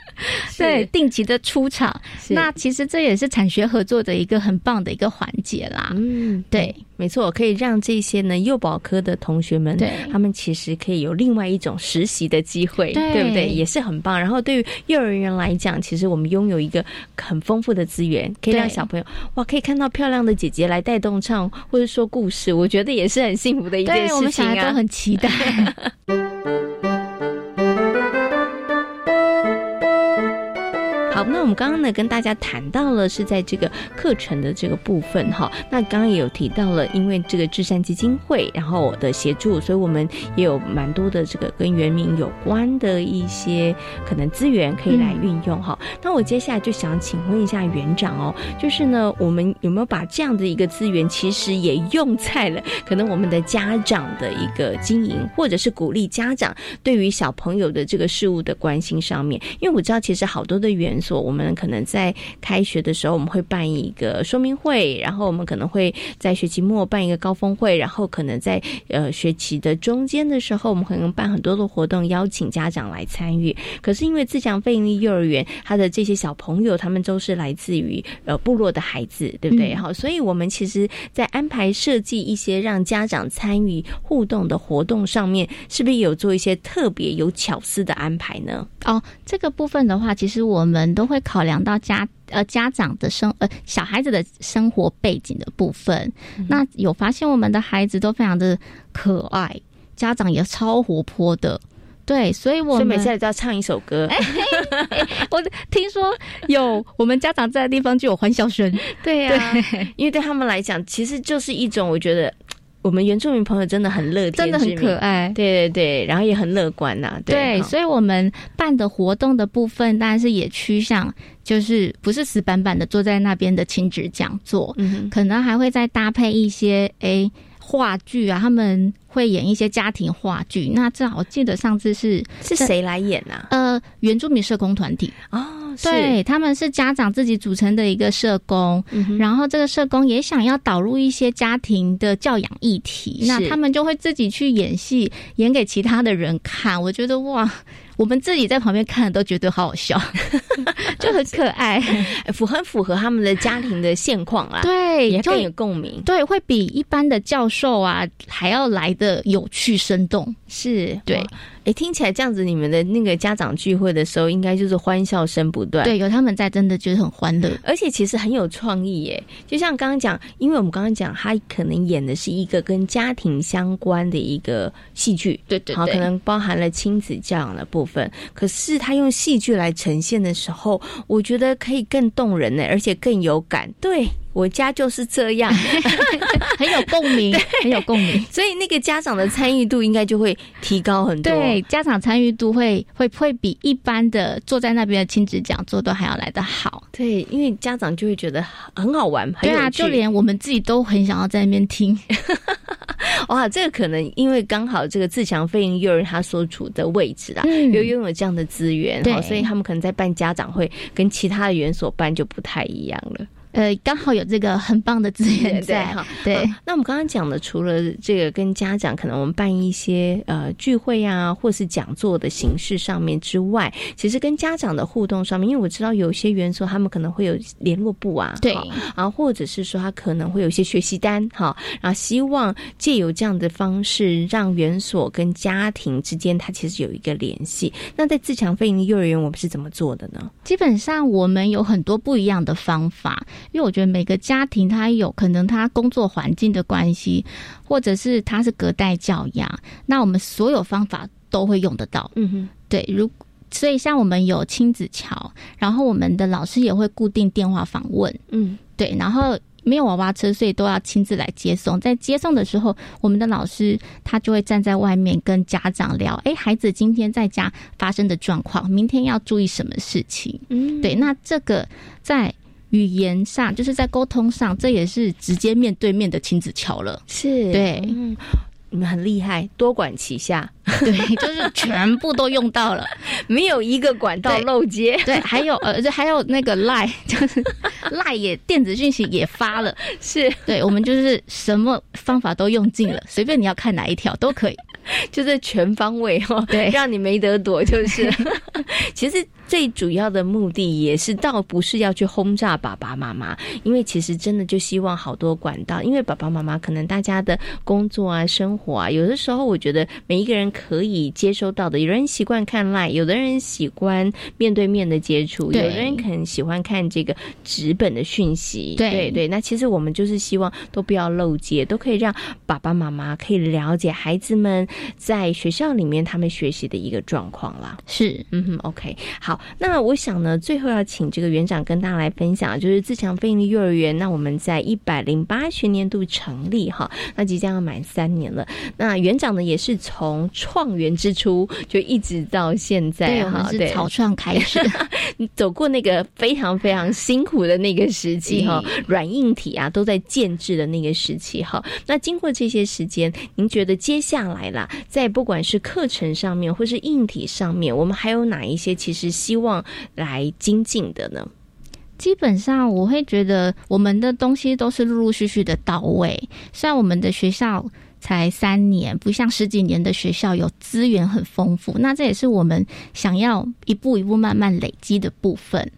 对，定期的出场。那其实这也是产学合作的一个很棒的一个环节啦。嗯，对，没错，可以让这些呢幼保科的同学们，对，他们其实可以有另外一种实习的机会，对不对？也是很棒。然后对于幼儿园来讲，其实我们拥有一个很丰富的资源，可以让小朋友哇，可以看到漂亮的姐姐来带动唱或者说故事，我觉得也是很幸福的一件事情啊。我们小孩都很期待。[laughs] [laughs] 好，那我们刚刚呢跟大家谈到了是在这个课程的这个部分哈，那刚刚也有提到了，因为这个智善基金会然后我的协助，所以我们也有蛮多的这个跟原名有关的一些可能资源可以来运用哈。那我接下来就想请问一下园长哦，就是呢，我们有没有把这样的一个资源，其实也用在了可能我们的家长的一个经营，或者是鼓励家长对于小朋友的这个事物的关心上面？因为我知道其实好多的元。所我们可能在开学的时候，我们会办一个说明会，然后我们可能会在学期末办一个高峰会，然后可能在呃学期的中间的时候，我们可能办很多的活动，邀请家长来参与。可是因为自强费力幼儿园，他的这些小朋友，他们都是来自于呃部落的孩子，对不对？好，所以我们其实，在安排设计一些让家长参与互动的活动上面，是不是有做一些特别有巧思的安排呢？哦，这个部分的话，其实我们都会考量到家呃家长的生呃小孩子的生活背景的部分。那有发现我们的孩子都非常的可爱，家长也超活泼的。对，所以我们每次都要唱一首歌。[laughs] 我听说有我们家长在的地方就有欢笑声。对呀，因为对他们来讲，其实就是一种我觉得。我们原住民朋友真的很乐天，真的很可爱，对对对，然后也很乐观呐。对，所以我们办的活动的部分，当然是也趋向，就是不是死板板的坐在那边的亲子讲座，嗯，可能还会再搭配一些诶话剧啊，他们会演一些家庭话剧。那正好记得上次是是谁来演啊？呃，原住民社工团体哦。对，他们是家长自己组成的一个社工，然后这个社工也想要导入一些家庭的教养议题，那他们就会自己去演戏，演给其他的人看。我觉得哇。我们自己在旁边看都觉得好好笑，[laughs] 就很可爱，[laughs] 符很符合他们的家庭的现况啊。对，也更有共鸣。对，会比一般的教授啊还要来的有趣生动。是，对。哎，听起来这样子，你们的那个家长聚会的时候，应该就是欢笑声不断。对，有他们在，真的就是很欢乐，而且其实很有创意耶。就像刚刚讲，因为我们刚刚讲，他可能演的是一个跟家庭相关的一个戏剧，对对，好，可能包含了亲子教养的部分。可是他用戏剧来呈现的时候，我觉得可以更动人呢，而且更有感。对。我家就是这样，[laughs] 很有共鸣，[laughs] 很有共鸣，所以那个家长的参与度应该就会提高很多。对，家长参与度会会会比一般的坐在那边的亲子讲座都还要来得好。对，因为家长就会觉得很好玩，对啊，就连我们自己都很想要在那边听。[laughs] 哇，这个可能因为刚好这个自强飞行幼儿他所处的位置啊，又拥有这样的资源，对，所以他们可能在办家长会跟其他的园所办就不太一样了。呃，刚好有这个很棒的资源在哈。对，那我们刚刚讲的，除了这个跟家长可能我们办一些呃聚会啊，或是讲座的形式上面之外，其实跟家长的互动上面，因为我知道有些园所他们可能会有联络部啊，对，啊，或者是说他可能会有一些学习单哈，然后希望借由这样的方式，让园所跟家庭之间，它其实有一个联系。那在自强飞行幼儿园，我们是怎么做的呢？基本上我们有很多不一样的方法，因为我觉得每个家庭他有可能他工作环境的关系，或者是他是隔代教养，那我们所有方法都会用得到。嗯哼，对，如所以像我们有亲子桥，然后我们的老师也会固定电话访问。嗯，对，然后。没有娃娃车，所以都要亲自来接送。在接送的时候，我们的老师他就会站在外面跟家长聊：哎，孩子今天在家发生的状况，明天要注意什么事情？嗯，对。那这个在语言上，就是在沟通上，这也是直接面对面的亲子桥了。是，对。你们很厉害，多管齐下，[laughs] 对，就是全部都用到了，[laughs] 没有一个管道漏接。对，还有呃，还有那个赖，[laughs] 就是赖也电子讯息也发了，是对，我们就是什么方法都用尽了，随便你要看哪一条都可以。就是全方位哦，对，让你没得躲。就是，其实最主要的目的也是倒不是要去轰炸爸爸妈妈，因为其实真的就希望好多管道，因为爸爸妈妈可能大家的工作啊、生活啊，有的时候我觉得每一个人可以接收到的，有人习惯看 line，有的人喜欢面对面的接触，有的人可能喜欢看这个纸本的讯息。对对，那其实我们就是希望都不要漏接，都可以让爸爸妈妈可以了解孩子们。在学校里面，他们学习的一个状况啦。是，嗯哼，OK，好。那我想呢，最后要请这个园长跟大家来分享，就是自强飞利幼儿园。那我们在一百零八学年度成立哈，那即将要满三年了。那园长呢，也是从创园之初就一直到现在哈，对草创开始，[laughs] 走过那个非常非常辛苦的那个时期哈，软硬体啊都在建制的那个时期哈。那经过这些时间，您觉得接下来啦？在不管是课程上面，或是硬体上面，我们还有哪一些其实希望来精进的呢？基本上，我会觉得我们的东西都是陆陆续续的到位。虽然我们的学校才三年，不像十几年的学校有资源很丰富，那这也是我们想要一步一步慢慢累积的部分。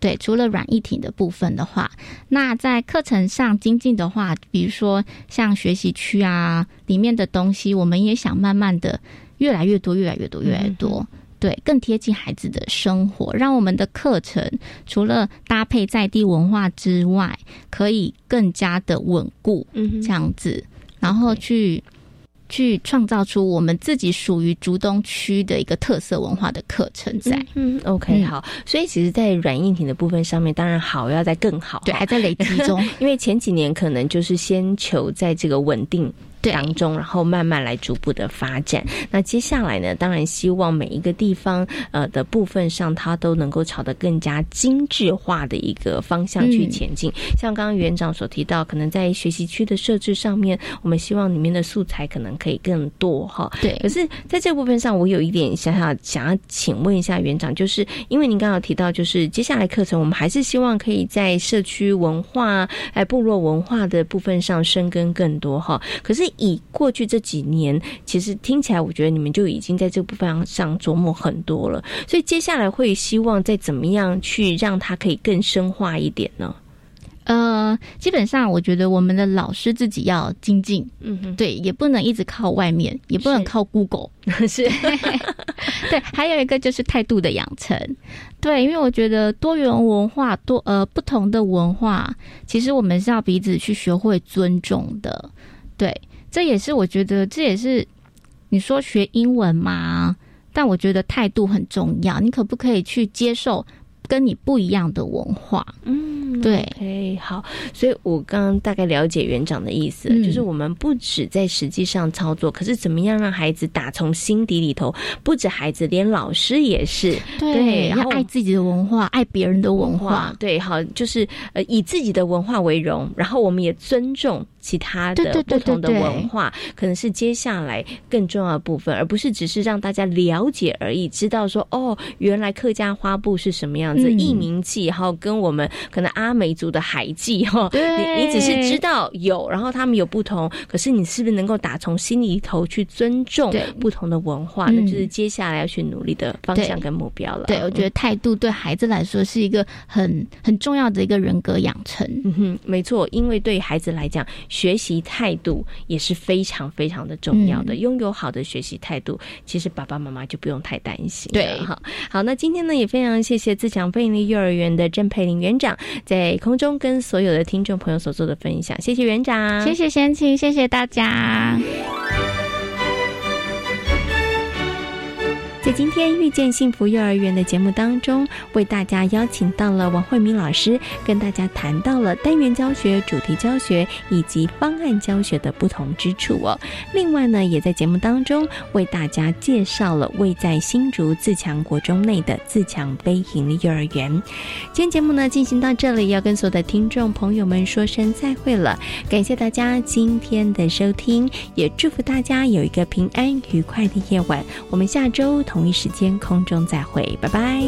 对，除了软一体的部分的话，那在课程上精进的话，比如说像学习区啊里面的东西，我们也想慢慢的越来越多，越来越多，越来越多，对，更贴近孩子的生活，让我们的课程除了搭配在地文化之外，可以更加的稳固，嗯，这样子，然后去。去创造出我们自己属于竹东区的一个特色文化的课程在。嗯，OK，好。所以其实，在软硬体的部分上面，当然好要在更好，对，还在累积中。[laughs] 因为前几年可能就是先求在这个稳定。当中，然后慢慢来逐步的发展。那接下来呢？当然希望每一个地方呃的部分上，它都能够朝得更加精致化的一个方向去前进。像刚刚园长所提到，可能在学习区的设置上面，我们希望里面的素材可能可以更多哈。对。可是在这部分上，我有一点想想想要请问一下园长，就是因为您刚刚提到，就是接下来课程我们还是希望可以在社区文化哎部落文化的部分上深耕更多哈。可是以过去这几年，其实听起来，我觉得你们就已经在这部分上琢磨很多了。所以接下来会希望再怎么样去让它可以更深化一点呢？呃，基本上我觉得我们的老师自己要精进，嗯哼，对，也不能一直靠外面，也不能靠 Google，[laughs] 是，[laughs] 对，还有一个就是态度的养成，对，因为我觉得多元文化多呃不同的文化，其实我们是要彼此去学会尊重的。对，这也是我觉得，这也是你说学英文嘛？但我觉得态度很重要。你可不可以去接受跟你不一样的文化？嗯，对。哎，好。所以我刚刚大概了解园长的意思，就是我们不止在实际上操作，可是怎么样让孩子打从心底里头，不止孩子，连老师也是对，要爱自己的文化，爱别人的文化。对，好，就是呃，以自己的文化为荣，然后我们也尊重。其他的不同的文化，可能是接下来更重要的部分，而不是只是让大家了解而已，知道说哦，原来客家花布是什么样样子，艺名记哈，跟我们可能阿美族的海记 [laughs] 哈，你你只是知道有，然后他们有不同，可是你是不是能够打从心里头去尊重不同的文化，那就是接下来要去努力的方向跟目标了。对，我觉得态度对孩子来说是一个很很重要的一个人格养成。嗯哼，没错，因为对孩子来讲，学习态度也是非常非常的重要的。拥有好的学习态度，其实爸爸妈妈就不用太担心。对，好，好，那今天呢，也非常谢谢自强飞利幼儿园的郑佩玲园长在空中跟所有的听众朋友所做的分享，谢谢园长，谢谢贤琴，谢谢大家。在今天遇见幸福幼儿园的节目当中，为大家邀请到了王慧敏老师，跟大家谈到了单元教学、主题教学以及方案教学的不同之处哦。另外呢，也在节目当中为大家介绍了位在新竹自强国中内的自强非营利幼儿园。今天节目呢进行到这里，要跟所有的听众朋友们说声再会了。感谢大家今天的收听，也祝福大家有一个平安愉快的夜晚。我们下周同。同一时间空中再会，拜拜。